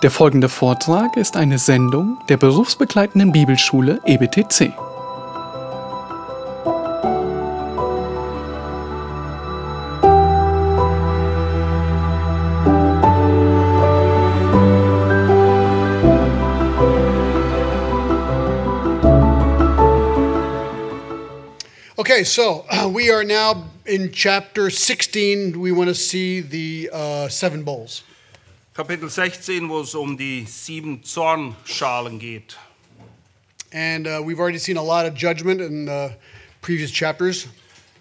Der folgende Vortrag ist eine Sendung der berufsbegleitenden Bibelschule EBTC. Okay, so uh, we are now in chapter 16. We want to see the uh, seven bowls. Kapitel 16, wo es um die sieben Zornschalen geht. And uh, we've already seen a lot of judgment in the previous chapters.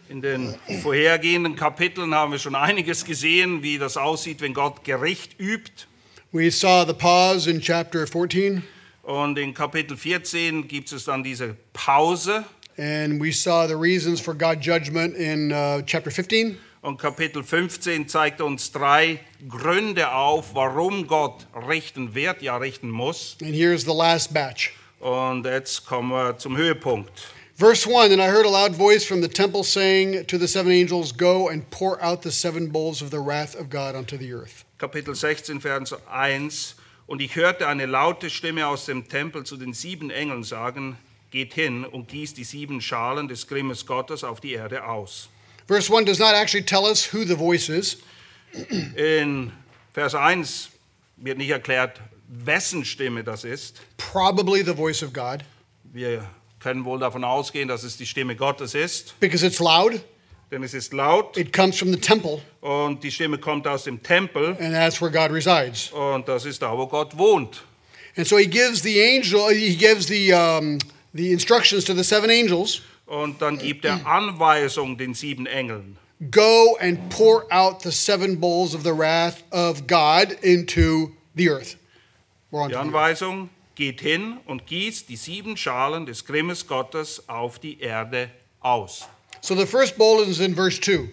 In den vorhergehenden Kapiteln haben wir schon einiges gesehen, wie das aussieht, wenn Gott Gericht übt. We saw the pause in chapter 14, Und in Kapitel 14 gibt es dann diese Pause. and we saw the reasons for God's judgment in uh, chapter 15. Und Kapitel 15 zeigt uns drei Gründe auf, warum Gott richten wird, ja richten muss. And here's the last batch. Und jetzt kommen wir zum Höhepunkt. Verse 1 And I heard a loud voice from the temple saying to the seven angels, Go and pour out the seven bowls of the wrath of God onto the earth. Kapitel 16, Vers 1. Und ich hörte eine laute Stimme aus dem Tempel zu den sieben Engeln sagen, geht hin und gießt die sieben Schalen des Grimmes Gottes auf die Erde aus. Verse 1 does not actually tell us who the voice is. In Vers 1 wird nicht erklärt, wessen Stimme das ist. Probably the voice of God Wir können wohl davon ausgehen, dass es die Stimme Gottes ist, because it's loud. denn es ist laut It comes from the temple, und die Stimme kommt aus dem Tempel and that's where God resides. und das ist da, wo Gott wohnt. And so he gives the angel, he gives the, um, the instructions to the seven angels Und dann gibt er Anweisung den sieben Engeln. go and pour out the seven bowls of the wrath of God into the earth. Die. Anweisung, geht hin und gießt die sieben Schalen des Grimmes Gottes auf die Erde aus. So the first bowl is in verse 2.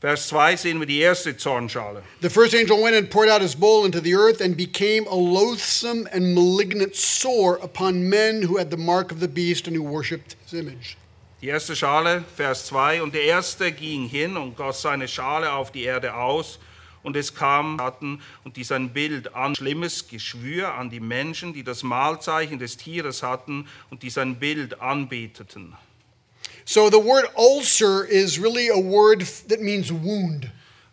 Vers 2 sehen wir die erste Zornschale. The first angel went and poured out his bowl into the earth and became a loathsome and malignant sore upon men who had the mark of the beast and who worshipped his image. Die erste Schale, Vers 2, und der erste ging hin und goss seine Schale auf die Erde aus, und es kam hatten und die sein Bild an schlimmes Geschwür an die Menschen, die das Mahlzeichen des Tieres hatten und die sein Bild anbeteten. So the word ulcer is really a word that means wound.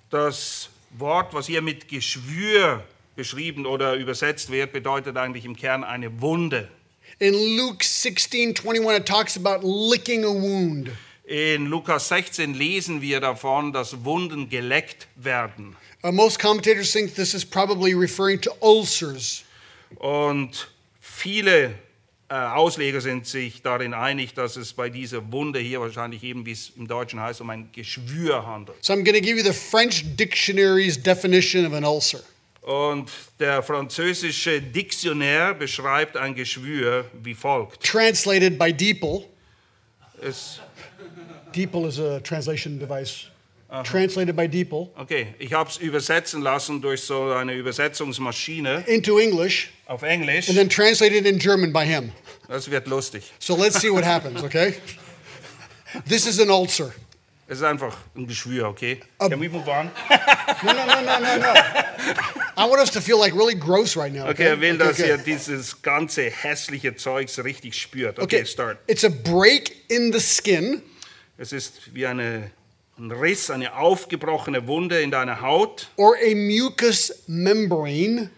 Das Wort, was hier mit Geschwür beschrieben oder übersetzt wird, bedeutet eigentlich im Kern eine Wunde. In Luke 16 21, it talks about licking a wound. In Lukas 16 lesen wir davon, dass Wunden geleckt werden. Uh, most commentators think this is probably referring to ulcers. Und viele äh, Ausleger sind sich darin einig, dass es bei dieser Wunde hier wahrscheinlich eben, wie es im Deutschen heißt, um ein Geschwür handelt. So I'm going to give you the French dictionary's definition of an ulcer. Und der französische Diktionär beschreibt ein Geschwür wie folgt. Translated by DeepL. Es, DeepL is a translation device. Translated by DeepL okay, ich habe es übersetzen lassen durch so eine Übersetzungsmaschine into English auf Englisch. and then translated in German by him. Das wird lustig. So let's see what happens, okay? This is an ulcer. Es ist einfach ein Geschwür, okay? Can we move on? No, no, no, no, no, no. I want us to feel like really gross right now. Okay, er will, Okay, dass okay. ihr dieses ganze hässliche Zeugs richtig spürt. Okay, Okay, start. it's a break in the skin Es ist wie eine, ein Riss, eine aufgebrochene Wunde in deiner Haut or a mucous membrane,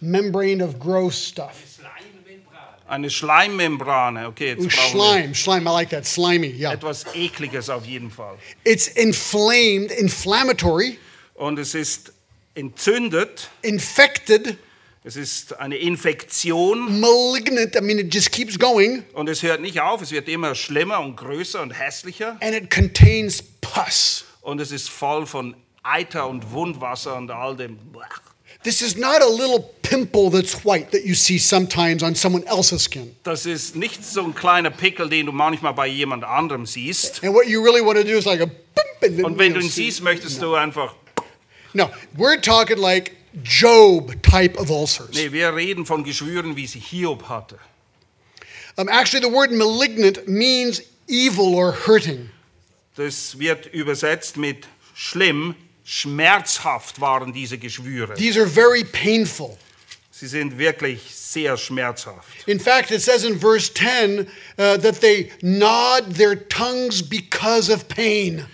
membrane of gross stuff. eine Schleimmembrane. Okay, jetzt Ooh, wir slime, slime, I like that, slimy, yeah. etwas Ekliges auf jeden Fall. It's inflamed, inflammatory, Und es ist entzündet, infected, es ist eine Infektion malignant, I mean, it just keeps going, und es hört nicht auf, es wird immer schlimmer und größer und hässlicher and it contains pus. und es ist voll von Eiter und Wundwasser und all dem. This is not a little pimple that's white that you see sometimes on someone else's skin. Das ist nicht so ein kleiner Pickel, den du manchmal bei jemand anderem siehst. And what you really want to do is like a bump and Und wenn du ihn siehst, möchtest du einfach. No, we're talking like Job type of ulcers. Nee, wir reden von Geschwüren, wie sie Hiob hatte. Um, actually, the word malignant means evil or hurting. Das wird übersetzt mit schlimm, schmerzhaft waren diese Geschwüre. These are very painful. Sie sind wirklich sehr schmerzhaft. In fact, it says in verse 10 uh, that they gnawed their tongues because of pain.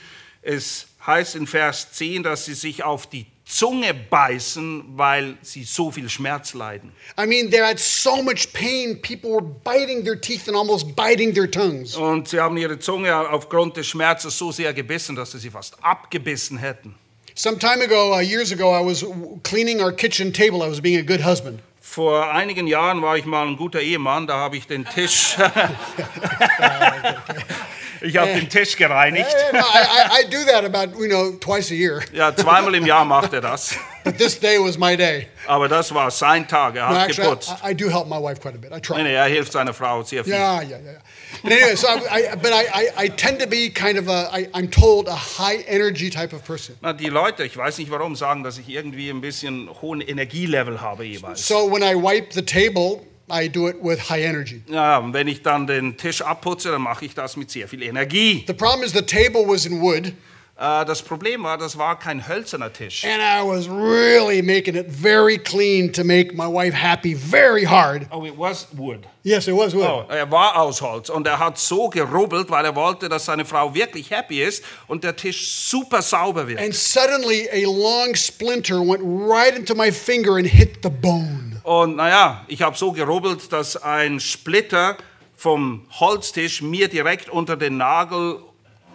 Es heißt in Vers 10, dass sie sich auf die Zunge beißen, weil sie so viel Schmerz leiden. I mean, they had so much pain, people were biting their teeth and almost biting their tongues. Und sie haben ihre Zunge aufgrund des Schmerzes so sehr gebissen, dass sie sie fast abgebissen hätten. Some time ago, uh, years ago, I was cleaning our kitchen table. I was being a good husband. Vor einigen Jahren war ich mal ein guter Ehemann, da habe ich den Tisch. ich habe den Tisch gereinigt. And I, I, I do that about, you know, twice a year. Ja, zweimal im Jahr macht er das. But this day was my day. Aber das war sein Tag, er No, hat actually, geputzt. I, I do help my wife quite a bit. I try. Nee, nee, er hilft seiner Frau sehr viel. Yeah, yeah. yeah. But anyway, so I, I, but I, I, I tend to be kind of a, I, I'm told, a high energy type of person. Na, die Leute, ich weiß nicht warum, sagen, dass ich irgendwie ein bisschen hohen Energielevel habe jeweils. So when I wipe the table, I do it with high energy. Ja, wenn ich dann den Tisch abputze, dann mache ich das mit sehr viel Energie. The problem is the table was in wood, Äh, das Problem war, das war kein hölzerner Tisch. and I was really making it very clean to make my wife happy very hard. Oh, it was wood. Yes, it was wood. Oh, er war aus Holz und er hat so gerubbelt, weil er wollte, dass seine Frau wirklich happy ist und der Tisch super sauber wird. And suddenly a long splinter went right into my finger and hit the bone. Und naja, ich habe so gerubbelt, dass ein Splitter vom Holztisch mir direkt unter den Nagel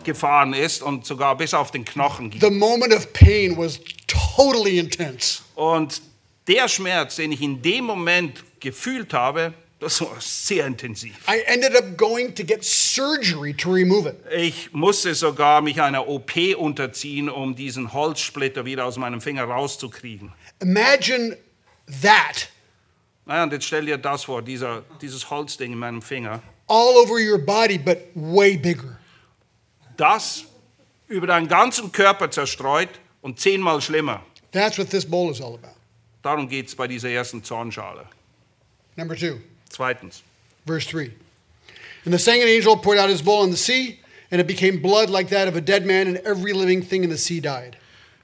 gefahren ist und sogar bis auf den Knochen ging. The moment of pain was totally intense. Und der Schmerz, den ich in dem Moment gefühlt habe, das war sehr intensiv. I ended up going to get surgery to remove it. Ich musste sogar mich einer OP unterziehen, um diesen Holzsplitter wieder aus meinem Finger rauszukriegen. Imagine that Naja, und jetzt stell dir das vor, dieser, dieses Holzding in meinem Finger. all over your body, but way bigger. Das über deinen ganzen Körper zerstreut und zehnmal schlimmer. That's what this bowl is all about. Darum geht es bei dieser ersten Zornschale. Number two, Zweitens. verse three. And the second angel poured out his bowl on the sea, and it became blood like that of a dead man, and every living thing in the sea died.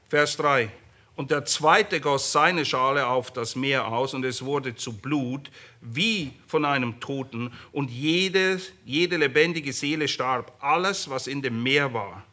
Vers 3. Und der zweite goss seine Schale auf das Meer aus, und es wurde zu Blut, wie von einem Toten, und jede, jede lebendige Seele starb, alles, was in dem Meer war.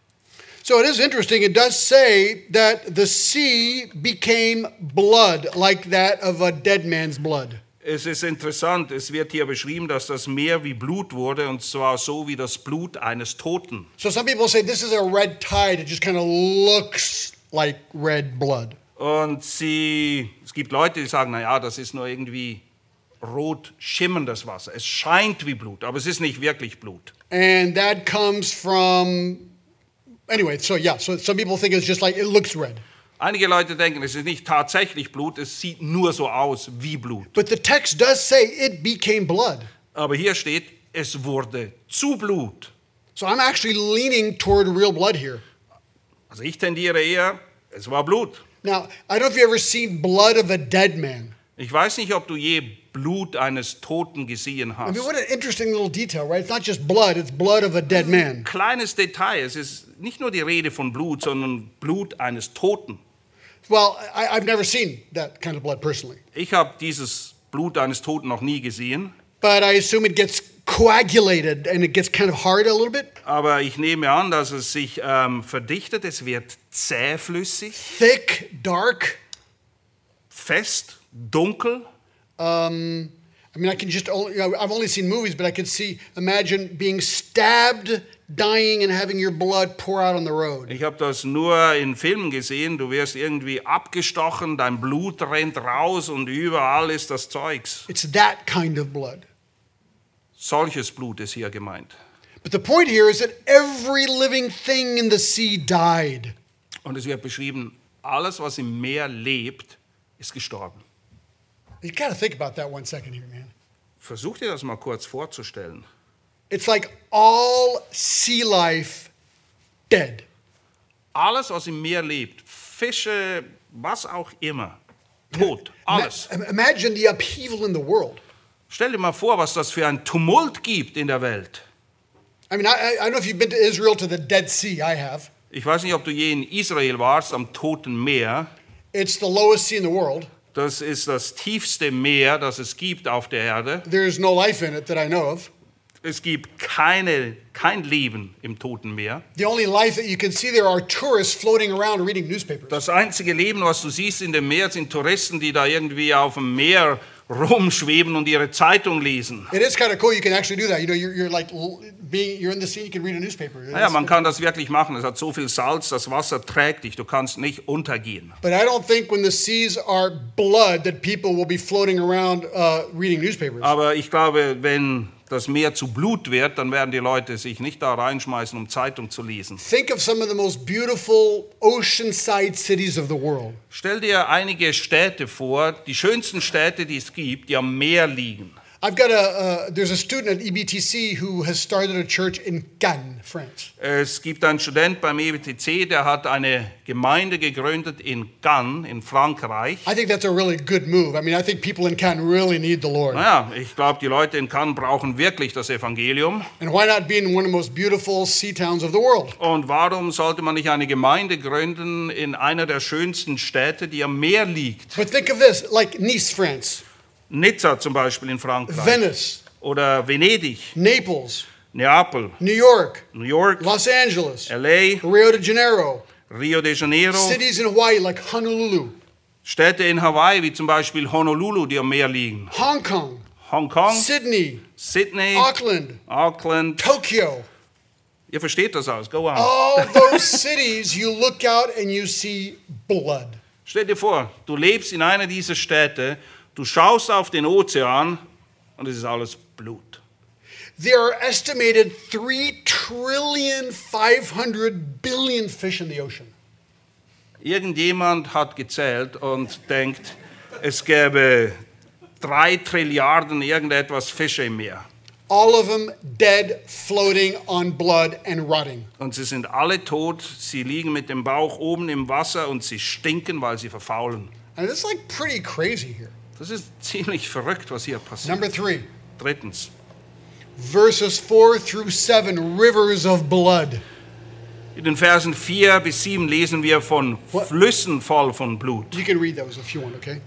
So it is interesting. It does say that the sea became blood like that of a dead man's blood. Es ist interessant, es wird hier beschrieben, dass das Meer wie Blut wurde, und zwar so wie das Blut eines Toten. So some people say this is a red tide. It just kind of looks like red blood. Und sie, es gibt Leute, die sagen, naja, das ist nur irgendwie rot schimmerndes Wasser. Es scheint wie Blut, aber es ist nicht wirklich Blut. And that comes from, anyway, so yeah, so some people think it's just like it looks red. Einige Leute denken, es ist nicht tatsächlich Blut, es sieht nur so aus wie Blut. But the text does say it became blood. Aber hier steht, es wurde zu Blut. So I'm actually leaning toward real blood here. Also ich tendiere eher, es war Blut. Now, I don't know if you've ever seen blood of a dead man. Ich weiß nicht, ob du je Blut eines Toten gesehen I hast. mean, what an interesting little detail, right? It's not just blood, it's blood of a dead man. Kleines Detail, es ist nicht nur die Rede von Blut, sondern Blut eines Toten. Well, I, I've never seen that kind of blood personally, Ich habe dieses Blut eines Toten noch nie gesehen, but I assume it gets coagulated and it gets kind of hard a little bit, aber ich nehme an, dass es sich ähm, verdichtet, es wird zähflüssig, thick, dark. fest, dunkel. Um, I mean, I can just only, I've only seen movies, but I could see, imagine being stabbed, dying, and having your blood pour out on the road. Ich habe das nur in Filmen gesehen. Du wirst irgendwie abgestochen, dein Blut rennt raus und überall ist das Zeugs. It's that kind of blood. Solches Blut ist hier gemeint. But the point here is that every living thing in the sea died. Und es wird beschrieben, alles, was im Meer lebt, ist gestorben. You got to think about that one second here, man. Versuch dir das mal kurz vorzustellen. It's like all sea life dead. Alles, was im Meer lebt, Fische, was auch immer, tot, alles. Ima- Imagine the upheaval in the world. Stell dir mal vor, was das für ein Tumult gibt in der Welt. I mean, I, I I don't know if you've been to Israel to the Dead Sea. I have. Ich weiß nicht, ob du je in Israel warst, am Toten Meer. It's the lowest sea in the world. Das ist das tiefste Meer, das es gibt auf der Erde. There's no life in it that I know of. Es gibt keine, kein Leben im Toten Meer. The only life that you can see there are tourists floating around reading newspapers. Das einzige Leben, was du siehst in dem Meer, sind Touristen, die da irgendwie auf dem Meer rumschweben und ihre Zeitung lesen. It is kind of cool. You can actually do that. You know, you're, you're like being you're in the sea. You can read a newspaper. Naja, man kann das wirklich machen. Es hat so viel Salz, das Wasser trägt dich. Du kannst nicht untergehen. But I don't think when the seas are blood that people will be floating around uh, reading newspapers. Aber ich glaube, wenn das Meer zu Blut wird, dann werden die Leute sich nicht da reinschmeißen, um Zeitung zu lesen. Think of some of the most beautiful oceanside cities of the world. Stell dir einige Städte vor, die schönsten Städte, die es gibt, die am Meer liegen. I've got a uh, there's a student at EBTC who has started a church in Cannes, France. Es gibt einen Student beim EBTC, der hat eine Gemeinde gegründet in Cannes in Frankreich. I think that's a really good move. I mean, I think people in Cannes really need the Lord. Naja, ich glaube, die Leute in Cannes brauchen wirklich das Evangelium. And why not be in one of the most beautiful sea towns of the world? Und warum sollte man nicht eine Gemeinde gründen in einer der schönsten Städte, die am Meer liegt? But think of this, like Nice, France, Nizza zum Beispiel in Frankreich. Venice, Oder Venedig, Naples, Neapel, New York, New York, Los Angeles, LA, Rio de Janeiro, Rio de Janeiro. cities in Hawaii like Honolulu, Städte in Hawaii, wie zum Beispiel Honolulu, die am Meer liegen. Hong Kong, Hongkong, Sydney, Sydney, Auckland, Auckland. Tokyo. Ihr versteht das alles. Go on. All those cities, you look out and you see blood. Stell dir vor, du lebst in einer dieser Städte, du schaust auf den Ozean und es ist alles Blut. There are estimated 3 trillion 500 billion fish in the ocean. Irgendjemand hat gezählt und denkt, es gäbe drei Trilliarden irgendetwas Fische im Meer. All of them dead, floating on blood and rotting. Und sie sind alle tot, sie liegen mit dem Bauch oben im Wasser und sie stinken, weil sie verfaulen. And it's like pretty crazy here. Das ist ziemlich verrückt, was hier passiert. Number three, Drittens, verses four through seven, rivers of blood. in den Versen 4 bis 7 lesen wir von What? Flüssen voll von Blut. You can read those if you want, okay?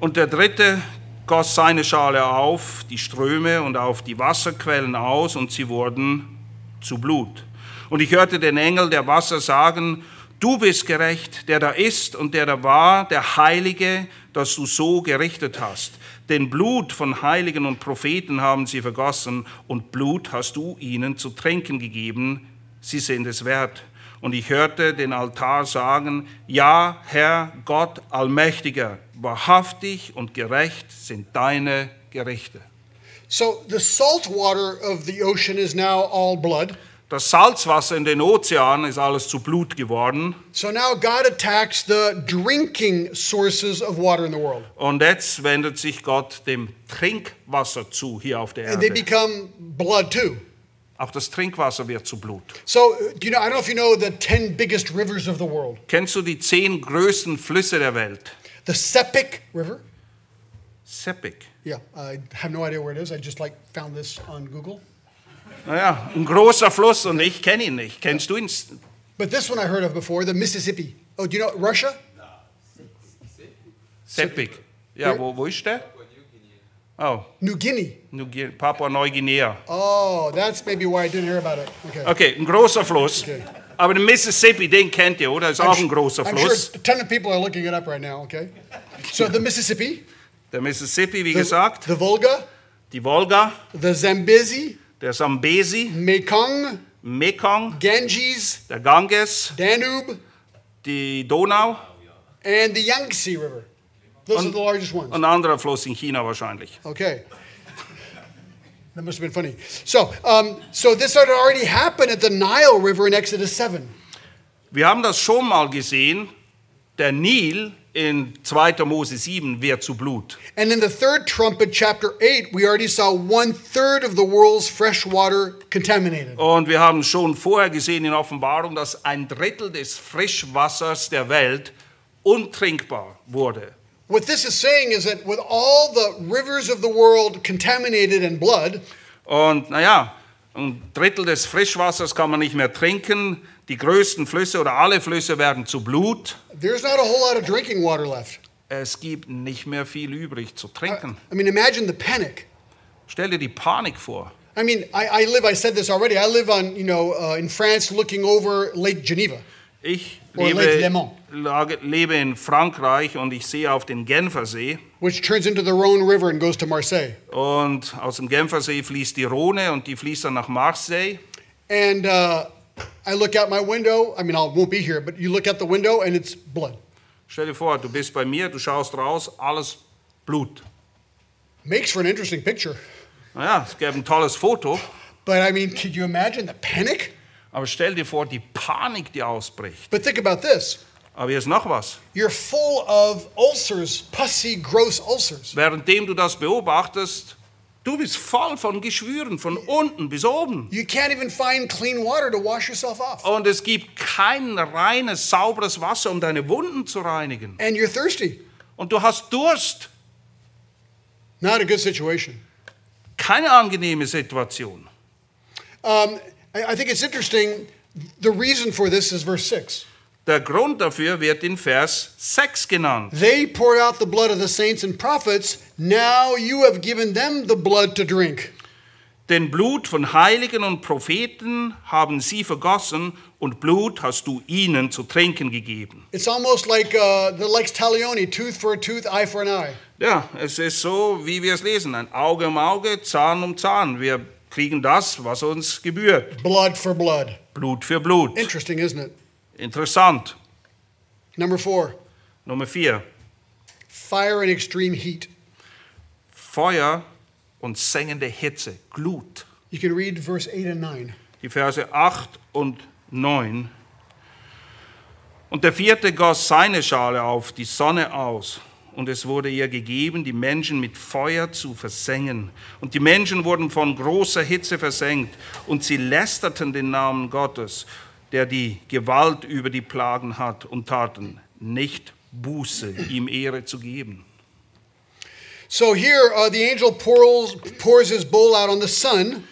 Und der dritte goss seine Schale auf die Ströme und auf die Wasserquellen aus, und sie wurden zu Blut. Und ich hörte den Engel der Wasser sagen, du bist gerecht, der da ist und der da war, der Heilige, dass du so gerichtet hast. Denn Blut von Heiligen und Propheten haben sie vergossen, und Blut hast du ihnen zu trinken gegeben, sie sind es wert. Und ich hörte den Altar sagen, ja, Herr Gott Allmächtiger, wahrhaftig und gerecht sind deine Gerichte. So the salt water of the ocean is now all blood. Das Salzwasser in den Ozeanen ist alles zu Blut geworden. So now God attacks the drinking sources of water in the world. Und jetzt wendet sich Gott dem Trinkwasser zu hier auf der And they Erde. become blood too. Auch das Trinkwasser wird zu Blut. So, you know, I don't know if you know the 10 biggest rivers of the world. Kennst du die zehn größten Flüsse der Welt? The Sepik River. Sepik. Yeah, I have no idea where it is. I just like found this on Google. Naja, ein großer Fluss und ich kenne ihn nicht. Kennst du ihn? But this one I heard of before, the Mississippi. Oh, do you know Russia? Sepik. Ja, wo, wo ist der? Oh, New Guinea. New Guinea- Papua-Neuguinea. Oh, that's maybe why I didn't hear about it. Okay. Okay, ein großer Fluss. Okay. Aber den Mississippi, den kennt ihr, oder? Ist auch ein großer I'm Fluss. sure a ton of people are looking it up right now, okay? So the Mississippi, Der Mississippi, wie the, gesagt, the Volga, die Wolga, the Zambezi, der Sambesi, Mekong, Mekong, Ganges, der Ganges, Danube, die Donau and the Yangtze River. Those are the largest ones. und ein anderer Fluss in China wahrscheinlich. Okay. That must have been funny. So, um, so this had already happened at the Nile River in Exodus 7. Wir haben das schon mal gesehen. Der Nil in 2. Mose 7 wird zu Blut. And in the third trumpet, chapter 8, we already saw one third of the world's fresh water contaminated. Und wir haben schon vorher gesehen in Offenbarung, dass ein Drittel des Frischwassers der Welt untrinkbar wurde. What this is saying is that with all the rivers of the world contaminated in blood, Und naja, Ein Drittel des Frischwassers kann man nicht mehr trinken. Die größten Flüsse oder alle Flüsse werden zu Blut. There's not a whole lot of drinking water left. Es gibt nicht mehr viel übrig zu trinken. I mean, imagine the panic. Stell dir die Panik vor. I mean, I, I live, I said this already, I live on, you know, uh, in France looking over Lake Geneva. Ich lebe, lebe in Frankreich und ich sehe auf den Genfersee. which turns into the Rhone River and goes to Marseille. Und aus dem Genfersee fließt die Rhone und die fließt dann nach Marseille. And uh, I look out my window. I mean, I won't be here, but you look out the window and it's blood. Stell dir vor, du bist bei mir, du schaust raus, alles Blut. Makes for an interesting picture. Naja, es gäbe ein tolles Foto, But I mean, could you imagine the panic? Aber stell dir vor, die Panik, die ausbricht. But think about this Aber hier ist noch was. you're full of ulcers, pussy, gross ulcers. Währenddem du das beobachtest, du bist voll von Geschwüren, von unten bis oben. You can't even find clean water to wash yourself off. Und es gibt kein reines, sauberes Wasser, um deine Wunden zu reinigen. And you're thirsty. Und du hast Durst. Not a good situation. Keine angenehme Situation. Um, I, think it's interesting. The reason for this is verse 6. Der Grund dafür wird in Vers 6 genannt. They poured out the blood of the saints and prophets. Now you have given them the blood to drink. Denn Blut von Heiligen und Propheten haben sie vergossen und Blut hast du ihnen zu trinken gegeben. It's almost like uh, the Lex Talioni, tooth for a tooth, eye for an eye. Ja, es ist so, wie wir es lesen. Ein Auge um Auge, Zahn um Zahn. Wir kriegen das, was uns gebührt. Blood for blood. Blut für Blut. Interesting, isn't it? Interessant. Number four, Nummer 4. fire and extreme heat. Feuer und sengende Hitze, Glut. You can read verse 8 and 9. Die Verse 8 und 9. Und der vierte goss seine Schale auf die Sonne aus. Und es wurde ihr gegeben, die Menschen mit Feuer zu versengen. Und die Menschen wurden von großer Hitze versenkt. Und sie lästerten den Namen Gottes, der die Gewalt über die Plagen hat, und taten nicht Buße, ihm Ehre zu geben. So here, uh, the angel pours, pours his bowl out on the sun.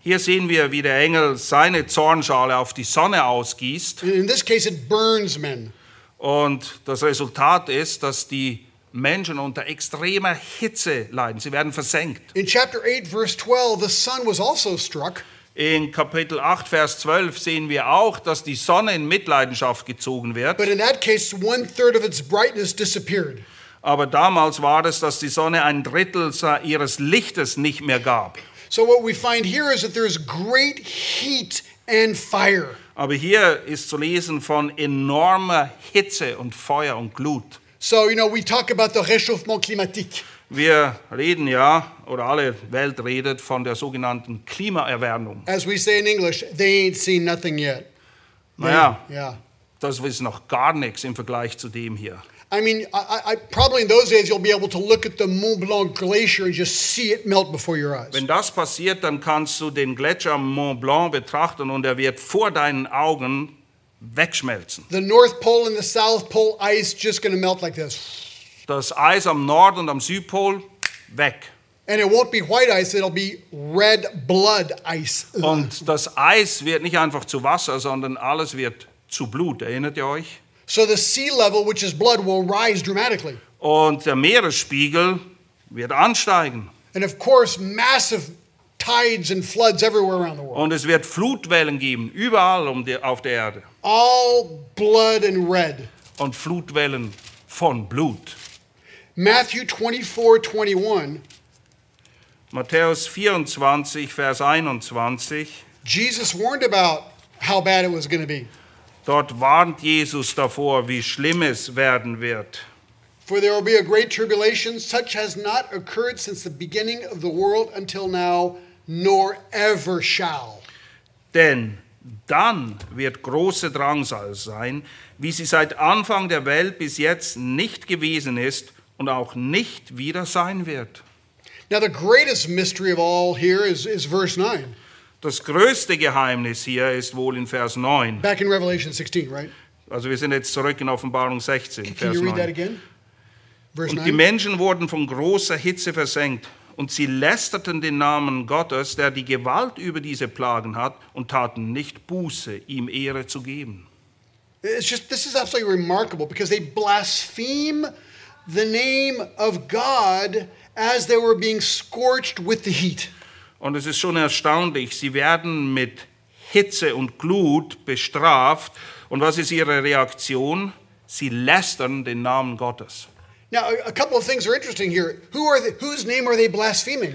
Hier sehen wir, wie der Engel seine Zornschale auf die Sonne ausgießt. And in this case, it burns men. Und das Resultat ist, dass die Menschen unter extremer Hitze leiden. Sie werden versenkt. In chapter 8, verse 12, the sun was also struck. In Kapitel 8, Vers 12 sehen wir auch, dass die Sonne in Mitleidenschaft gezogen wird. But in that case, one third of its brightness disappeared. Aber damals war es, dass die Sonne ein Drittel ihres Lichtes nicht mehr gab. So what we find here is that there's great heat and fire. Aber hier ist zu lesen von enormer Hitze und Feuer und Glut. So, you know, we talk about the réchauffement climatique. Wir reden ja, oder alle Welt redet von der sogenannten Klimaerwärmung. As we say in English, they ain't seen nothing yet. Naja, Yeah. das ist noch gar nichts im Vergleich zu dem hier. I mean, I, I- probably in those days you'll be able to look at the Mont Blanc glacier and just see it melt before your eyes. Wenn das passiert, dann kannst du den Gletscher Mont Blanc betrachten und er wird vor deinen Augen wegschmelzen. The North Pole and the South Pole ice just going to melt like this. Das Eis am Nord- und am Südpol weg. And it won't be white ice, it'll be red blood ice. Und das Eis wird nicht einfach zu Wasser, sondern alles wird zu Blut. Erinnert ihr euch? So the sea level, which is blood, will rise dramatically. Und der Meeresspiegel wird ansteigen. And of course, massive tides and floods everywhere around the world. Und es wird Flutwellen geben, überall um die, auf der Erde. All blood and red. Und Flutwellen von Blut. Matthew 24 21, Matthäus 24, Vers 21. Jesus warned about how bad it was going to be. Dort warnt Jesus davor, wie schlimm es werden wird. For there will be a great tribulation, such has not occurred since the beginning of the world until now, nor ever shall. Denn dann wird große Drangsal sein, wie sie seit Anfang der Welt bis jetzt nicht gewesen ist und auch nicht wieder sein wird. Now, the greatest mystery of all here is, is verse 9, Das größte Geheimnis hier ist wohl in Vers 9. back in Revelation 16, right? Also wir sind jetzt zurück in Offenbarung 16, Can Vers you read that 9. again? Verse Und die 9. Menschen wurden von großer Hitze versenkt. Und sie lästerten den Namen Gottes, der die Gewalt über diese Plagen hat, und taten nicht Buße, ihm Ehre zu geben. It's just this is absolutely remarkable because they blaspheme the name of God as they were being scorched with the heat. Und es ist schon erstaunlich, sie werden mit Hitze und Glut bestraft. Und was ist ihre Reaktion? Sie lästern den Namen Gottes. Now, a, couple of things are interesting here. Who are they, whose name are they blaspheming?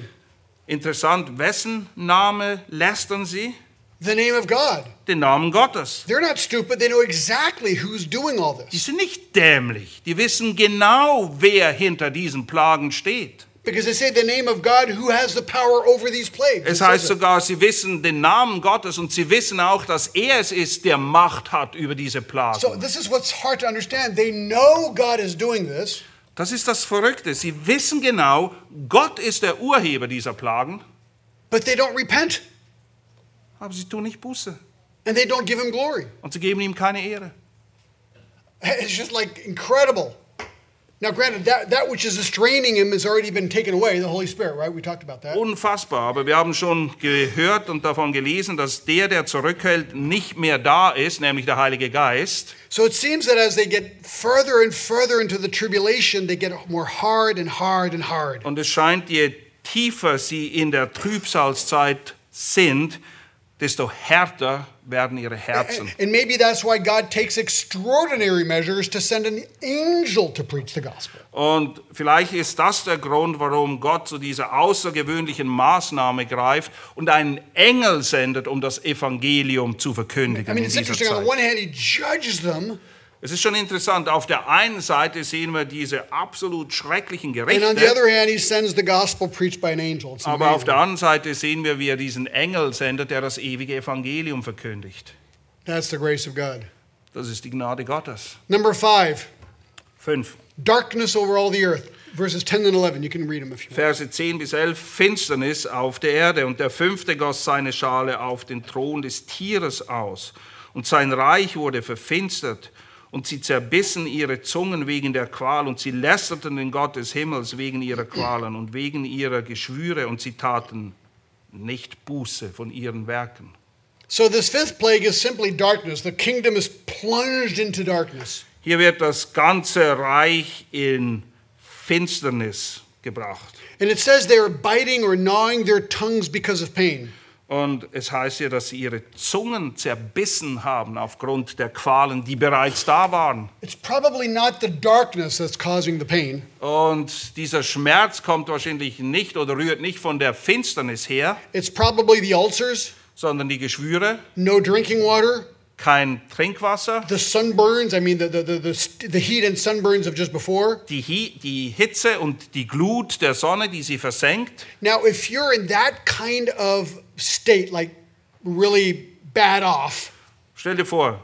Interessant, wessen Name lästern sie? The name of God. Den Namen Gottes. They're not stupid. They know exactly who's doing all Die this sind nicht dämlich. Die wissen genau, wer hinter diesen Plagen steht. because they say the name of God who has the power over these plagues. Es heißt sogar, sie wissen den Namen Gottes und sie wissen auch, dass er es ist, der Macht hat über diese So Plagen. this is what's hard to understand. They know God is doing this, Das ist das Verrückte. Sie wissen genau, Gott ist der Urheber dieser Plagen, but they don't repent aber sie tun nicht Buße and they don't give him glory. und sie geben ihm keine Ehre. It's just like incredible. Now, granted, that, that which is restraining him has already been taken away, the Holy Spirit, right? We talked about that. Unfassbar, aber wir haben schon gehört und davon gelesen, dass der, der zurückhält, nicht mehr da ist, nämlich der Heilige Geist. So it seems that as they get further and further into the tribulation, they get more hard and hard and hard. Und es scheint, je tiefer sie in der Trübsalzeit sind, desto härter werden ihre Herzen. And maybe that's why God takes extraordinary measures to send an angel to preach the gospel. Und vielleicht ist das der Grund, warum Gott zu dieser außergewöhnlichen Maßnahme greift und einen Engel sendet, um das Evangelium zu I verkündigen mean, in it's dieser interesting. On the Zeit. one hand, he judges them, Es ist schon interessant, auf der einen Seite sehen wir diese absolut schrecklichen and on the Gerichte, other hand, he sends the gospel preached by an angel. It's aber auf der anderen Seite sehen wir, wie er diesen Engel sendet, der das ewige Evangelium verkündigt. That's the grace of God. Das ist die Gnade Gottes. Number five, Fünf. darkness over all the earth. Verses 10 and 11. You can read them if you want. Verse 10 bis 11, Finsternis auf der Erde. Und der fünfte goss seine Schale auf den Thron des Tieres aus. Und sein Reich wurde verfinstert. Und sie zerbissen ihre Zungen wegen der Qual. Und sie lästerten den Gott des Himmels wegen ihrer Qualen und wegen ihrer Geschwüre. Und sie taten nicht Buße von ihren Werken. So, this fifth plague is simply darkness. The kingdom is plunged into darkness. Hier wird das ganze Reich in Finsternis gebracht. And it says they are biting or gnawing their tongues because of pain. Und es heißt ja, dass sie ihre Zungen zerbissen haben aufgrund der Qualen, die bereits da waren. It's probably not the darkness that's causing the pain. Und dieser Schmerz kommt wahrscheinlich nicht oder rührt nicht von der Finsternis her, It's probably the ulcers, sondern die Geschwüre, no drinking water, kein Trinkwasser, the sunburns, I mean, the, the, the, the, heat and sunburns of just before. die, die Hitze und die Glut der Sonne, die sie versenkt. Now, if you're in that kind of state, like really bad off, Stell dir vor,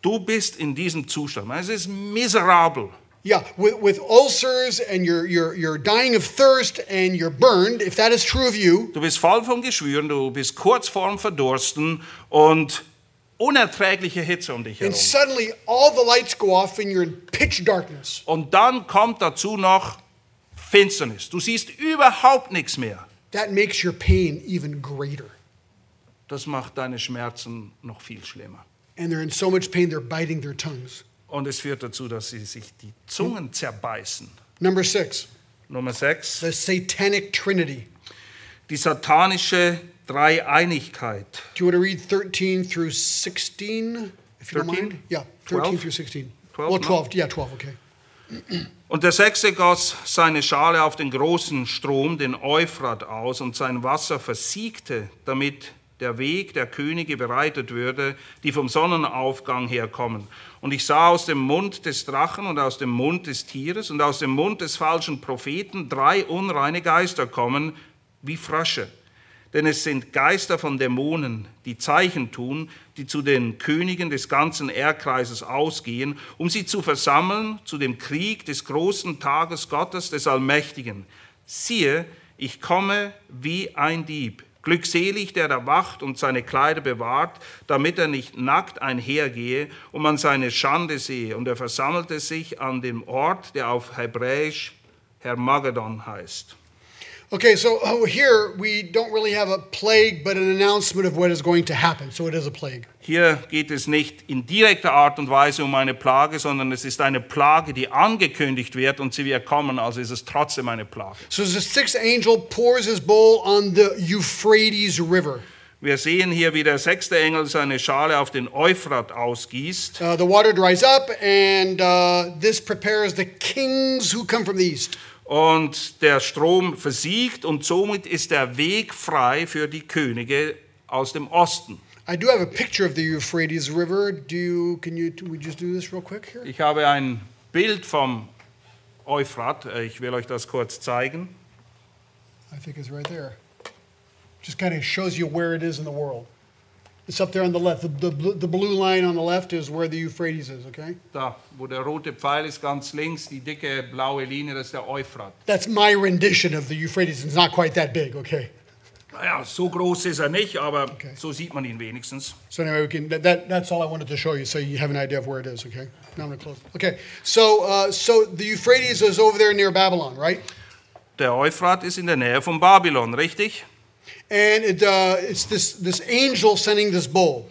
du bist in diesem Zustand. Es ist miserabel. yeah, with, with ulcers and you're, you're, you're dying of thirst and you're burned, if that is true of you, Du bist voll von Geschwüren, du bist kurz vorm Verdursten und unerträgliche Hitze um dich herum. and suddenly all the lights go off and you're in pitch darkness. Und dann kommt dazu noch Finsternis. Du siehst überhaupt nichts mehr. That makes your pain even greater. Das macht deine Schmerzen noch viel schlimmer. And they're in so much pain, they're biting their tongues. Und es führt dazu, dass sie sich die Zungen zerbeißen. Number six, Nummer 6. the satanic trinity. Die satanische Dreieinigkeit. Do you want to read 13 through 16, if you don't 13? mind? Yeah, 13 12? through 16. 12, well, no? 12, yeah, 12, okay. Und der Sechste goss seine Schale auf den großen Strom, den Euphrat, aus, und sein Wasser versiegte, damit der Weg der Könige bereitet würde, die vom Sonnenaufgang herkommen. Und ich sah aus dem Mund des Drachen und aus dem Mund des Tieres und aus dem Mund des falschen Propheten drei unreine Geister kommen, wie Frösche. Denn es sind Geister von Dämonen, die Zeichen tun, die zu den Königen des ganzen Erdkreises ausgehen, um sie zu versammeln zu dem Krieg des großen Tages Gottes des Allmächtigen. Siehe, ich komme wie ein Dieb. Glückselig, der da wacht und seine Kleider bewahrt, damit er nicht nackt einhergehe und man seine Schande sehe. Und er versammelte sich an dem Ort, der auf Hebräisch Hermagedon heißt. Okay, so oh, here we don't really have a plague, but an announcement of what is going to happen. So it is a plague. Hier geht es nicht in direkter Art und Weise um eine Plage, sondern es ist eine Plage, die angekündigt wird und sie wird kommen, also ist es trotzdem eine Plage. So the sixth angel pours his bowl on the Euphrates River. Wir sehen hier, wie der sechste Engel seine Schale auf den Euphrat ausgießt. Uh, the water dries up, and uh, this prepares the kings who come from the east. Und der Strom versiegt und somit ist der Weg frei für die Könige aus dem Osten. I do have a picture of the Euphrates River. Do you, can you, we just do this real quick here? Ich habe ein Bild vom Euphrat. Ich will euch das kurz zeigen. I think it's right there. Just kind of shows you where it is in the world. It's up there on the left. The, the, bl- the blue line on the left is where the Euphrates is, okay? Da, wo der rote Pfeil ist, ganz links, die dicke blaue Linie, das ist der Euphrat. That's my rendition of the Euphrates. It's not quite that big, okay? Naja, so groß ist er nicht, aber Okay. so sieht man ihn wenigstens. So anyway, we can. That, that, that's all I wanted to show you, so you have an idea of where it is. Okay. Now I'm gonna close. Okay. So uh, so the Euphrates is over there near Babylon, right? Der Euphrat ist in der Nähe von Babylon, richtig? And it, uh, it's this this angel sending this bowl.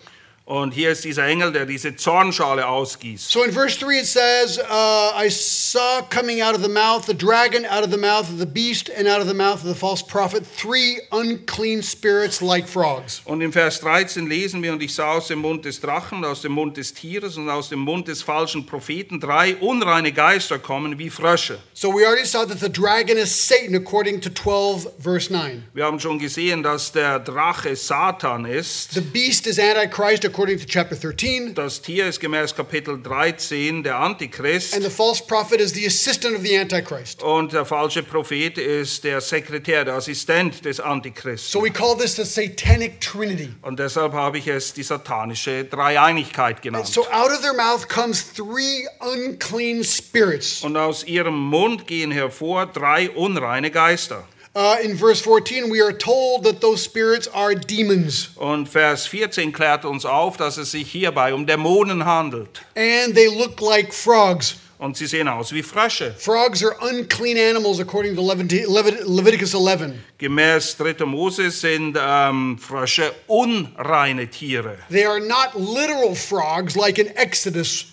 Und hier ist dieser Engel, der diese Zornschale ausgießt. So in verse three it says, uh, "I saw coming out of the mouth the dragon, out of the mouth of the beast, and out of the mouth of the false prophet three unclean spirits like frogs." Und im Vers 13 lesen wir, und ich sah aus dem Mund des Drachen, aus dem Mund des Tieres und aus dem Mund des falschen Propheten drei unreine Geister kommen wie Frösche. So we already saw that the dragon is Satan, according to twelve verse nine. Wir haben schon gesehen, dass der Drache Satan ist. The beast is Antichrist, according to chapter thirteen. Das Tier ist gemäß Kapitel 13 der Antichrist. And the false prophet is the assistant of the Antichrist. Und der falsche Prophet ist der Sekretär, der Assistent des Antichristen. So we call this the satanic trinity. Und deshalb habe ich es die satanische Dreieinigkeit genannt. So out of their mouth comes three unclean spirits. Und aus ihrem Mund gehen hervor drei unreine Geister. Uh, in verse 14, we are told that those spirits are demons, Und Vers 14 klärt uns auf, dass es sich hierbei um Dämonen handelt. and they look like frogs. Und sie sehen aus wie Frösche. Frogs are unclean animals, according to Levit- Levit- Leviticus 11. Gemäß 3. Mose sind ähm, Frösche unreine Tiere. They are not literal frogs like in Exodus,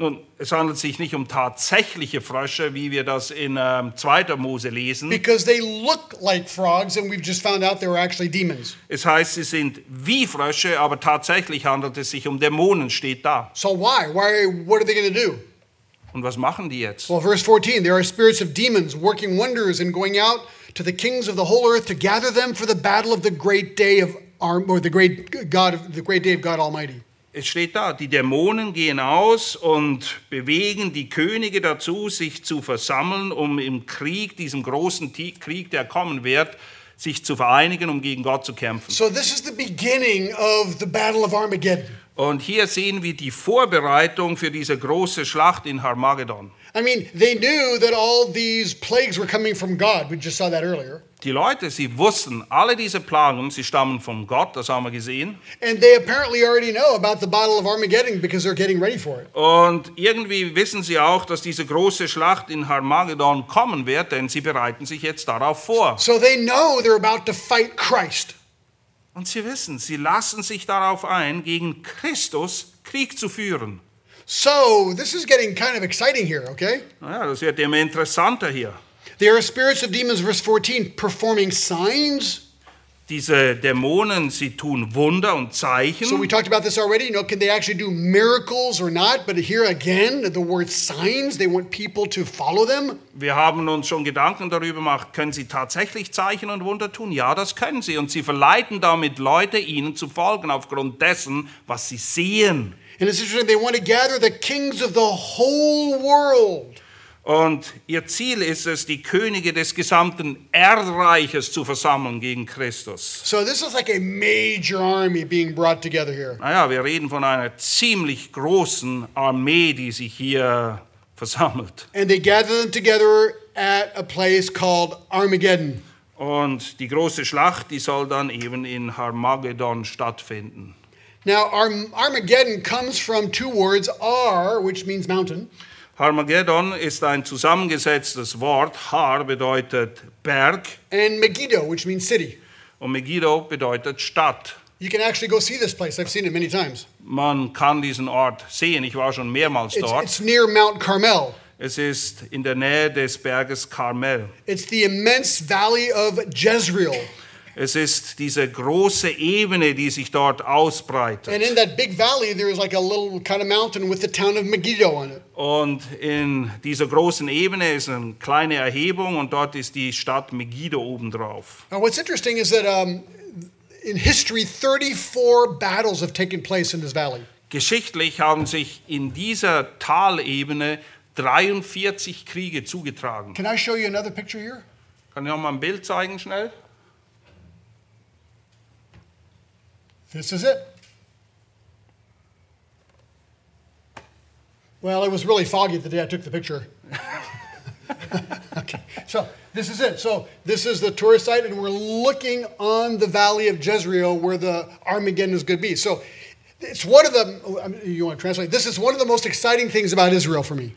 Nun, es handelt sich nicht um tatsächliche Frösche, wie wir das in ähm, 2. Mose lesen. because they look like frogs, and we've just found out they were actually demons. Es heißt, sie sind wie Frösche, aber tatsächlich handelt es sich um Dämonen, steht da. So why? Why? What are they going to do? Und was machen die jetzt? Well, verse 14, there are spirits of demons working wonders and going out to the kings of the whole earth to gather them for the battle of the great day of our, or the great God of the great day of God Almighty. Es steht da, die Dämonen gehen aus und bewegen die Könige dazu, sich zu versammeln, um im Krieg, diesem großen Krieg, der kommen wird, sich zu vereinigen, um gegen Gott zu kämpfen. So this is the beginning of the battle of Armageddon. Und hier sehen wir die Vorbereitung für diese große Schlacht in Harmagedon. I mean, they knew that all these plagues were coming from God. We just saw that earlier. Die Leute, sie wussten, alle diese Plagen, sie stammen von Gott, das haben wir gesehen. And they apparently already know about the battle of Armageddon because they're getting ready for it. Und irgendwie wissen sie auch, dass diese große Schlacht in Harmagedon kommen wird, denn sie bereiten sich jetzt darauf vor. So they know they're about to fight Christ. Und sie wissen, sie lassen sich darauf ein, gegen Christus Krieg zu führen. So this is getting kind of exciting here, okay? Naja, das wird immer interessanter hier. There are spirits of demons, verse 14, performing signs. Diese Dämonen, sie tun Wunder und Zeichen. So we talked about this already. You know, can they actually do miracles or not? But here again, the word signs, they want people to follow them. Wir haben uns schon Gedanken darüber gemacht, können sie tatsächlich Zeichen und Wunder tun? Ja, das können sie. Und sie verleiten damit Leute, ihnen zu folgen, aufgrund dessen, was sie sehen. And it's interesting, they want to gather the kings of the whole world. Und ihr Ziel ist es, die Könige des gesamten Erdreiches zu versammeln gegen Christus. So this is like a major army being brought together here. Naja, wir reden von einer ziemlich großen Armee, die sich hier versammelt. And they gather them together at a place called Armageddon. Und die große Schlacht, die soll dann eben in Harmagedon stattfinden. Now, Arm- Armageddon comes from two words, Ar, which means mountain, Harmageddon ist ein zusammengesetztes Wort. Har bedeutet Berg and Megiddo, which means city. und Megiddo bedeutet Stadt. You can actually go see this place. I've seen it many times. Man kann diesen Ort sehen. Ich war schon mehrmals It's, dort. it's near Mount Carmel. Es ist in der Nähe des Berges Karmel. It's the immense valley of Jezreel. Es ist diese große Ebene, die sich dort ausbreitet. And in that big valley, there's like a little kind of mountain with the town of Megiddo on it. Und in dieser großen Ebene ist eine kleine Erhebung und dort ist die Stadt Megiddo obendrauf. Now, what's interesting is that um, in history, 34 battles have taken place in this valley. Geschichtlich haben sich in dieser Talebene 43 Kriege zugetragen. Can I show you another picture here? Kann ich noch mal ein Bild zeigen schnell? This is it. Well, it was really foggy the day I took the picture. okay, so this is it. So this is the tourist site, and we're looking on the valley of Jezreel where the Armageddon is going to be. So it's one of the, you want to translate? This is one of the most exciting things about Israel for me.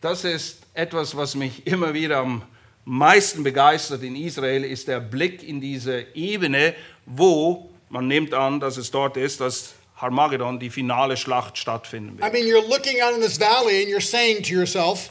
Das ist etwas, was mich immer wieder am meisten begeistert in Israel, ist der Blick in diese Ebene, wo man nimmt an, dass es dort ist, dass Harmageddon, die finale Schlacht stattfinden I wird. mean, you're looking out in this valley and you're saying to yourself,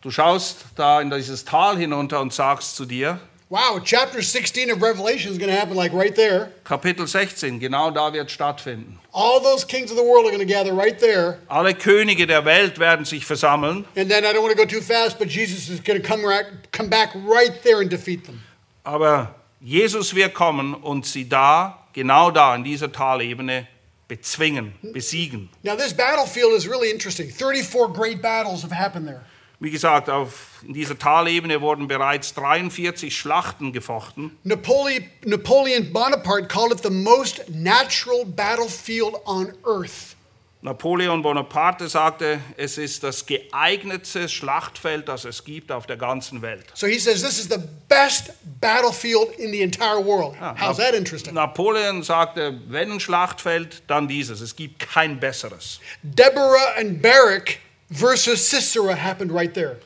Du schaust da in dieses Tal hinunter und sagst zu dir, wow, chapter 16 of Revelation is going to happen like right there. Kapitel 16, genau da wird stattfinden. All those kings of the world are going to gather right there. Alle Könige der Welt werden sich versammeln, And then I don't want to go too fast, but Jesus is going to come, right, come back right there and defeat them. aber Jesus wird kommen und sie da, genau da in dieser Talebene bezwingen, besiegen. Now, this battlefield is really interesting. 34 great battles have happened there. Wie gesagt, auf, in dieser Talebene wurden bereits 43 Schlachten gefochten. Napoleon, Napoleon Bonaparte called it the most natural battlefield on earth. Napoleon Bonaparte sagte, es ist das geeignetste Schlachtfeld, das es gibt auf der ganzen Welt. So he says this is the best battlefield in the entire world. Ah, How's that interesting? Napoleon sagte, wenn ein Schlachtfeld, dann dieses. Es gibt kein besseres. Deborah and Barak versus Sisera happened right there.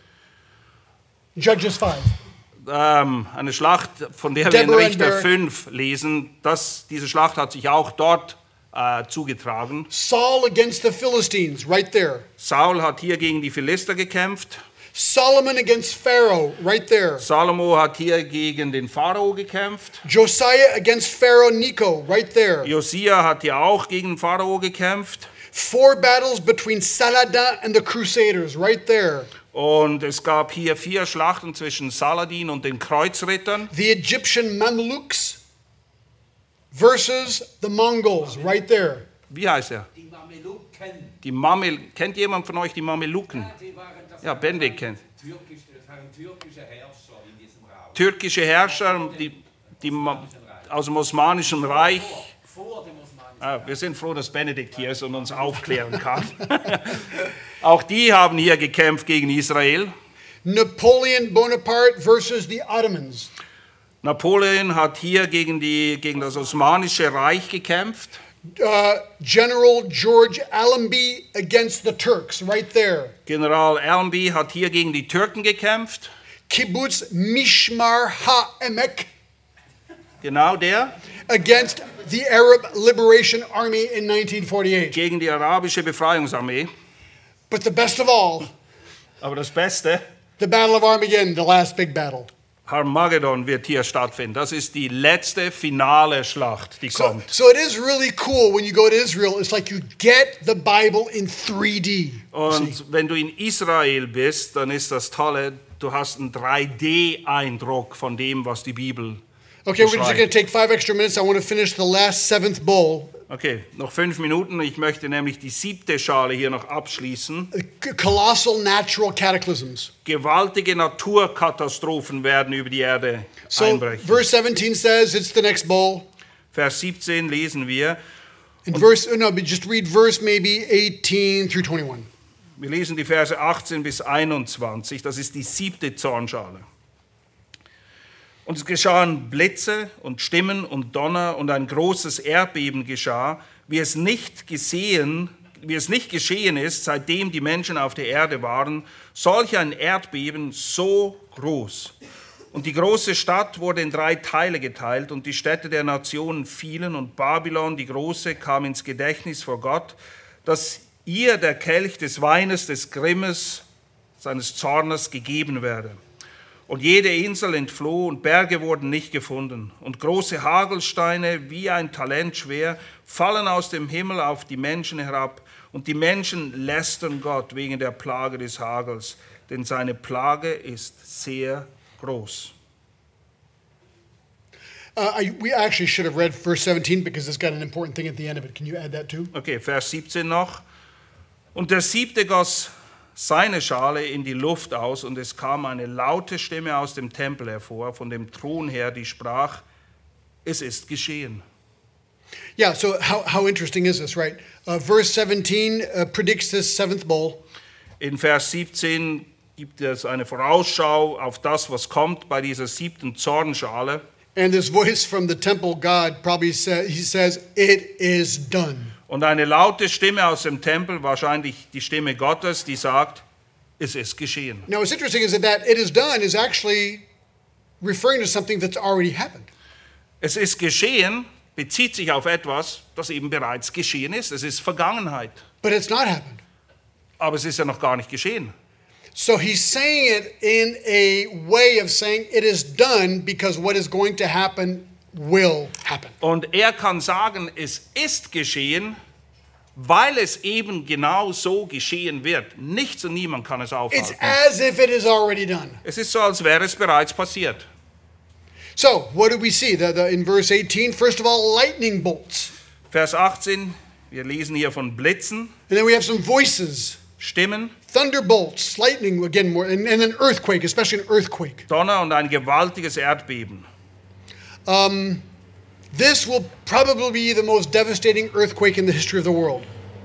Judges 5. Ähm, eine Schlacht, von der wir in Deborah Richter Barak. 5 lesen, das, diese Schlacht hat sich auch dort äh, zugetragen. Saul against the Philistines right there. Saul hat hier gegen die Philister gekämpft. Solomon against Pharaoh right there. Salomo hat hier gegen den Pharao gekämpft. Josiah against Pharaoh Necho right there. Josia hat hier auch gegen Pharao gekämpft. Four battles between Saladin and the Crusaders right there. Und es gab hier vier Schlachten zwischen Saladin und den Kreuzrittern. The Egyptian Mamluks versus the Mongols right there. Wie heißt er? Die Mameluken, Die Mamel kennt jemand von euch die Mameluken? Ja, Bendik kennt. türkisch, das waren türkische Herrscher in diesem Raum. Türkische Herrscher, die, die aus dem Osmanischen Reich. Vor dem Osmanischen. Ah, wir sind froh, dass Benedikt hier ist und uns aufklären kann. Auch die haben hier gekämpft gegen Israel. Napoleon Bonaparte versus the Ottomans. Napoleon hat hier gegen, die, gegen das Osmanische Reich gekämpft. Uh, General George Allenby against the Turks right there. General Allenby hat hier gegen die Türken gekämpft. Kibbutz Mishmar HaEmek Genau der. against the Arab Liberation Army in 1948. Gegen die arabische Befreiungsarmee. But the best of all, Aber das Beste, the Battle of Armageddon, the last big battle. Harmageddon wird hier stattfinden. Das ist die letzte finale Schlacht, die So, kommt. so it is really cool when you go to Israel. It's like you get the Bible in 3D. Und wenn du in Israel bist, dann ist das Tolle, du hast einen 3D-Eindruck von dem, was die Bibel Okay, we're just going to take five extra minutes. I want to finish the last seventh bowl. Okay, noch fünf Minuten. Ich möchte nämlich die siebte Schale hier noch abschließen. Colossal natural cataclysms. Gewaltige Naturkatastrophen werden über die Erde So, einbrechen. verse 17 says it's the next bowl. Vers 17 lesen wir. And verse, no, but just read verse maybe 18 through 21. Wir lesen die Verse 18 bis 21. Das ist die siebte Zornschale. Und es geschahen Blitze und Stimmen und Donner und ein großes Erdbeben geschah, wie es nicht gesehen, wie es nicht geschehen ist, seitdem die Menschen auf der Erde waren, solch ein Erdbeben so groß. Und die große Stadt wurde in drei Teile geteilt und die Städte der Nationen fielen und Babylon, die große, kam ins Gedächtnis vor Gott, dass ihr der Kelch des Weines, des Grimmes, seines Zornes gegeben werde. Und jede Insel entfloh und Berge wurden nicht gefunden. Und große Hagelsteine, wie ein Talent schwer, fallen aus dem Himmel auf die Menschen herab. Und die Menschen lästern Gott wegen der Plage des Hagels, denn seine Plage ist sehr groß. Uh, I, we actually should have read verse 17 because it's got an important thing at the end of it. Can you add that too? Okay, Vers 17 noch. Und der siebte goss seine Schale in die Luft aus, und es kam eine laute Stimme aus dem Tempel hervor, von dem Thron her, die sprach, es ist geschehen. Yeah, so how, how interesting is this, right? Uh, verse 17 uh, predicts this seventh bowl. In Vers 17 gibt es eine Vorausschau auf das, was kommt bei dieser siebten Zornschale. And this voice from the temple God probably says, he says, It is done. Und eine laute Stimme aus dem Tempel, wahrscheinlich die Stimme Gottes, die sagt, es ist geschehen. Now, what's interesting is that, that it is done is actually referring to something that's already happened. Es ist geschehen bezieht sich auf etwas, das eben bereits geschehen ist. Es ist Vergangenheit. But it's not happened. Aber es ist ja noch gar nicht geschehen. So he's saying it in a way of saying it is done because what is going to happen will happen. Und er kann sagen, es ist geschehen, weil es eben genau so geschehen wird. Nichts und niemand kann es It's aufhalten. as if it is already done. Es ist so, als wäre es bereits passiert. So, what do we see? The, the, in verse 18, first of all, lightning bolts. Vers 18, wir lesen hier von Blitzen, And then we have some voices Stimmen, thunderbolts, lightning, again, more, and, and an earthquake, especially an earthquake. Donner und ein gewaltiges Erdbeben. This will probably be the most devastating earthquake in the history of the world.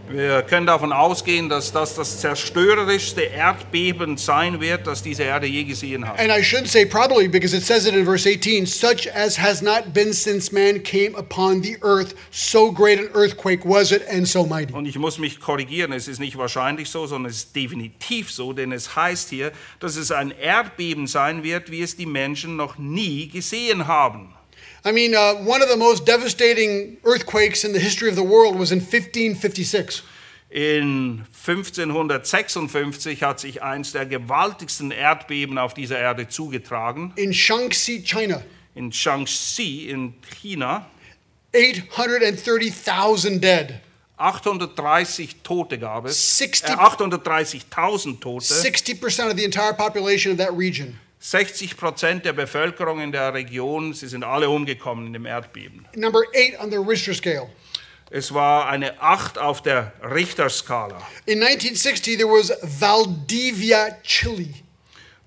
Wir können davon ausgehen, dass das das zerstörerischste Erdbeben sein wird, das diese Erde je gesehen hat. And I should say probably because it says it in verse 18 such as has not been since man came upon the earth, so great an earthquake was it and so mighty. Und ich muss mich korrigieren, es ist nicht wahrscheinlich so, sondern es ist definitiv so, denn es heißt hier, dass es ein Erdbeben sein wird, wie es die Menschen noch nie gesehen haben. I mean, uh, one of the most devastating earthquakes in the history of the world was in 1556. In 1556 hat sich eins der gewaltigsten Erdbeben auf dieser Erde zugetragen. In Shaanxi, China, In Shaanxi in China. 830,000 dead. 830 Tote gab es. 60 Äh, 830.000 Tote. 60% of the entire population of that region. 60 Prozent der Bevölkerung in der Region, sie sind alle umgekommen in dem Erdbeben. Number eight on the Richter scale. Es war eine 8 auf der Richterskala. In 1960, there was Valdivia, Chile.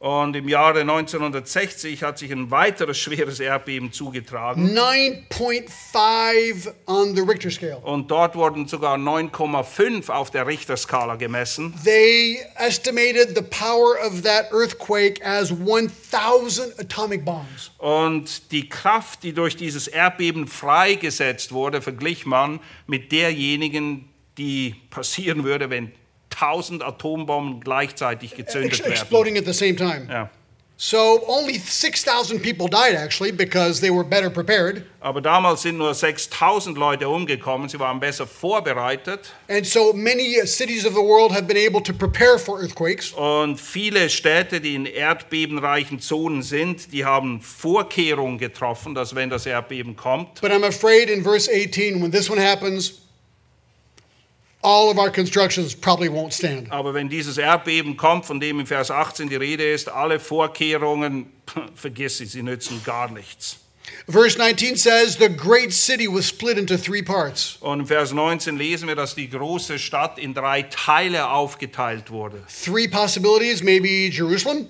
Und im Jahre 1960 hat sich ein weiteres schweres Erdbeben zugetragen. 9.5 on the Richter scale. Und dort wurden sogar 9,5 auf der Richterskala gemessen. They estimated the power of that earthquake as 1,000 atomic bombs. Und die Kraft, die durch dieses Erdbeben freigesetzt wurde, verglich man mit derjenigen, die passieren würde, wenn 1000 Atombomben gleichzeitig gezündet Ex- werden. exploding at the same time. Ja. So only 6,000 people died actually because they were better prepared. Aber damals sind nur 6000 Leute umgekommen, sie waren besser vorbereitet. And so many uh, cities of the world have been able to prepare for earthquakes. Und viele Städte, die in erdbebenreichen Zonen sind, die haben Vorkehrungen getroffen, dass wenn das Erdbeben kommt, But I'm afraid in verse 18, when this one happens, all of our constructions probably won't stand. aber wenn dieses Erdbeben kommt, von dem in Vers 18 die Rede ist, alle Vorkehrungen, vergiss sie, sie nützen gar nichts. Verse 19 says, The great city was split into three parts. Und in Vers 19 lesen wir, dass die große Stadt in drei Teile aufgeteilt wurde. Three possibilities maybe Jerusalem,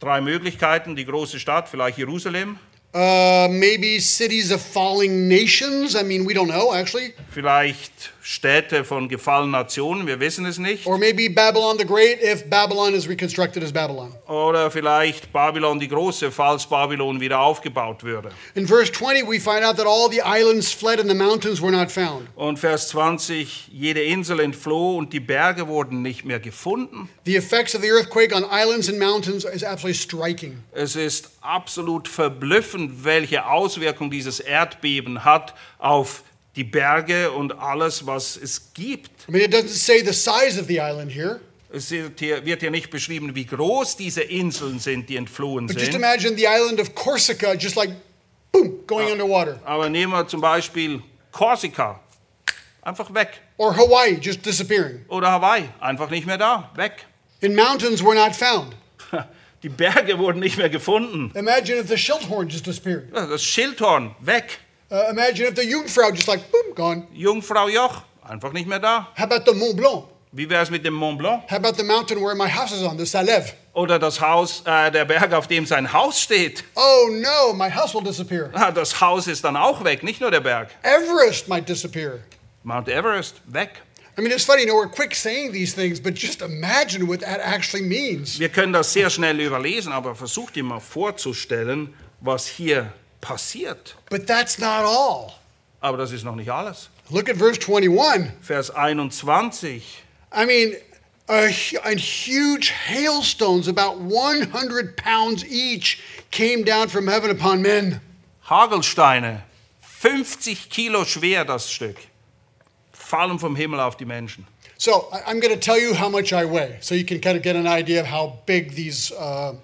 Drei Möglichkeiten, die große Stadt, vielleicht Jerusalem, uh, maybe cities of falling nations. I mean, we don't know actually. vielleicht Städte von gefallenen Nationen, wir wissen es nicht. Or maybe Babylon the Great if Babylon is reconstructed as Babylon. Oder vielleicht Babylon die Große, falls Babylon wieder aufgebaut würde. In verse 20, we find out that all the islands fled and the mountains were not found. Und Vers 20, jede Insel entfloh und die Berge wurden nicht mehr gefunden. The effects of the earthquake on islands and mountains is absolutely striking. Es ist absolut verblüffend, welche Auswirkung dieses Erdbeben hat auf die Berge und alles, was es gibt. I mean, it doesn't say the size of the island here, Es wird hier, nicht beschrieben, wie groß diese Inseln sind, die entflohen but just sind. imagine the island of Corsica just like boom, going underwater. Aber nehmen wir zum Beispiel Korsika, einfach weg. Or Hawaii just disappearing. Oder Hawaii, einfach nicht mehr da, weg. And mountains were not found. Die Berge wurden nicht mehr gefunden. Imagine if the Schildhorn just disappeared. Das Schildhorn, weg. Uh, imagine if the Jungfrau just like boom, gone. Jungfrau Joch, einfach nicht mehr da. How about the Mont Blanc? Wie wäre es mit dem Mont Blanc? How about the mountain where my house is on, the Salève? Oder das Haus, äh, der Berg, auf dem sein Haus steht. Oh no, my house will disappear. Ah, Das Haus ist dann auch weg, nicht nur der Berg. Everest might disappear. Mount Everest, weg. I mean, it's funny, you know, we're quick saying these things, but just imagine what that actually means. Wir können das sehr schnell überlesen, aber versucht dir mal vorzustellen, was hier passiert. But that's not all. Aber das ist noch nicht alles. Look at verse 21. Vers 21. I mean, a, a huge hailstones, about 100 pounds each, came down from heaven upon men. Hagelsteine, 50 Kilo schwer das Stück, fallen vom Himmel auf die Menschen. So I'm going to tell you how much I weigh, so you can kind of get an idea of how big these uh,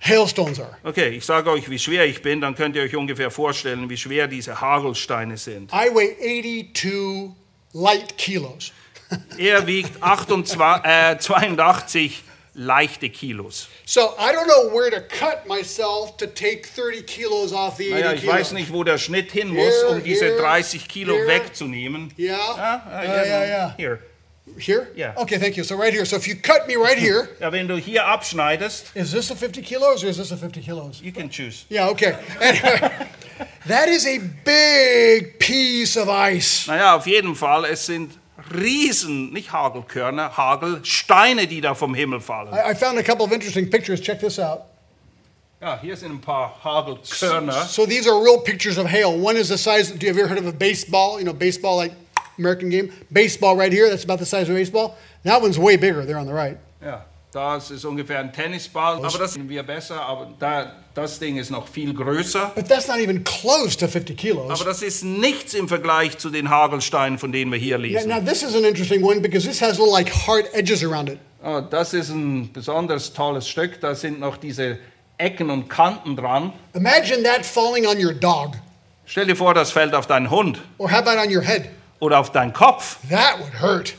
hailstones are. Okay, ich sage euch, wie schwer ich bin, dann könnt ihr euch ungefähr vorstellen, wie schwer diese Hagelsteine sind. I weigh 82 light kilos. Er wiegt 28, äh, 82 leichte Kilos. So I don't know where to cut myself to take 30 kilos off the 80 Naja, ich kilos. weiß nicht, wo der Schnitt hin muss, Here, um diese here, 30 Kilo here. wegzunehmen. Yeah. Ja, yeah, yeah. Hier. Here? Yeah. Okay, thank you. So right here. So if you cut me right here, Ja, wenn du hier abschneidest, is this a 50 kilos or is this a 50 kilos? you can choose. Yeah, okay. Anyway, that is a big piece of ice. Naja, auf jeden Fall, es sind Riesen, nicht Hagelkörner, Hagelsteine, die da vom Himmel fallen. I, I found a couple of interesting pictures. Check this out. Ja, hier sind ein paar Hagelkörner. So these are real pictures of hail. One is the size. Do you ever heard of a baseball? You know, baseball like American game. Baseball right here. That's about the size of a baseball. That one's way bigger. There on the right. Ja, das ist ungefähr ein Tennisball, aber das sehen wir besser, aber da, das Ding ist noch viel größer. But that's not even close to 50 kilos. Aber das ist nichts im Vergleich zu den Hagelsteinen, von denen wir hier Now, lesen. now this is an interesting one because this has little like hard edges around it. Oh, das ist ein besonders tolles Stück, da sind noch diese Ecken und Kanten dran. Imagine that falling on your dog, Stell dir vor, das fällt auf deinen Hund or how about on your head? Oder auf deinen Kopf. That would hurt.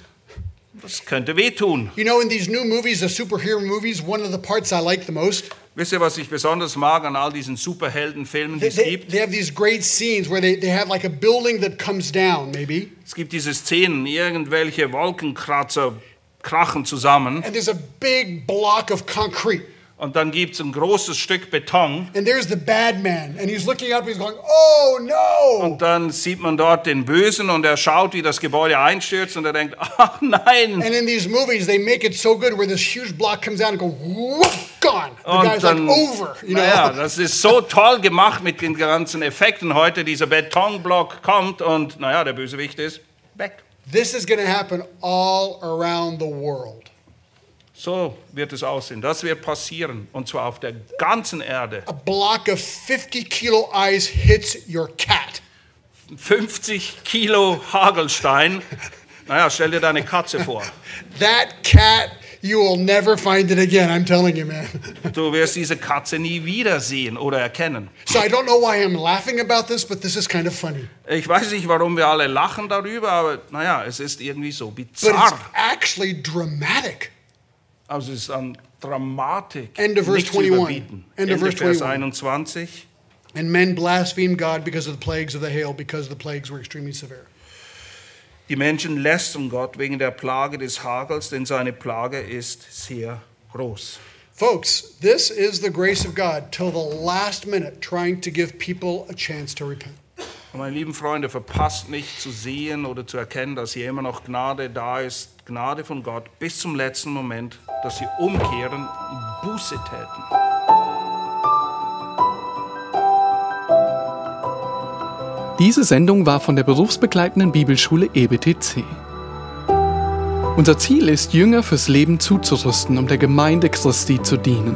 Das könnte wehtun. You know, in these new movies, the superhero movies, one of the parts I like the most, Wisst ihr, was ich besonders mag an all diesen Superheldenfilmen, die they, es gibt? they have these great scenes where they, they have like a building that comes down, maybe, Es gibt diese Szenen, irgendwelche Wolkenkratzer krachen zusammen and there's a big block of concrete. Und dann gibt es ein großes Stück Beton And there's the bad man, and he's looking up, he's going, Oh no! und dann sieht man dort den Bösen und er schaut, wie das Gebäude einstürzt und er denkt, ach nein. And in these movies, they make it so good where this huge block comes down and go, whoop, gone. The Und guy's dann, like over, you know. naja, das ist so toll gemacht mit den ganzen Effekten heute. Dieser Betonblock kommt und, naja, der Bösewicht ist weg. This is going to happen all around the world. So wird es aussehen. Das wird passieren. Und zwar auf der ganzen Erde. A block of 50 kilo ice hits your cat. 50 Kilo Hagelstein. Naja, stell dir deine Katze vor. That cat, you will never find it again, I'm telling you, man. Du wirst diese Katze nie wiedersehen oder erkennen. So I don't know why I'm laughing about this, but this is kind of funny. Ich weiß nicht, warum wir alle lachen darüber, aber naja, es ist irgendwie so But it's bizarr. actually dramatic. Also es ist an Dramatik End of verse nicht zu 21. überbieten. End of verse Vers 21. 21. And men blasphemed God because of the plagues of the hail, because the plagues were extremely severe. Die Menschen lästern um Gott wegen der Plage des Hagels, denn seine Plage ist sehr groß. Folks, this is the grace of God till the last minute trying to give people a chance to repent. Und meine lieben Freunde, verpasst nicht zu sehen oder zu erkennen, dass hier immer noch Gnade da ist, Gnade von Gott bis zum letzten Moment, dass sie umkehren und Buße täten. Diese Sendung war von der berufsbegleitenden Bibelschule EBTC. Unser Ziel ist, Jünger fürs Leben zuzurüsten, um der Gemeinde Christi zu dienen.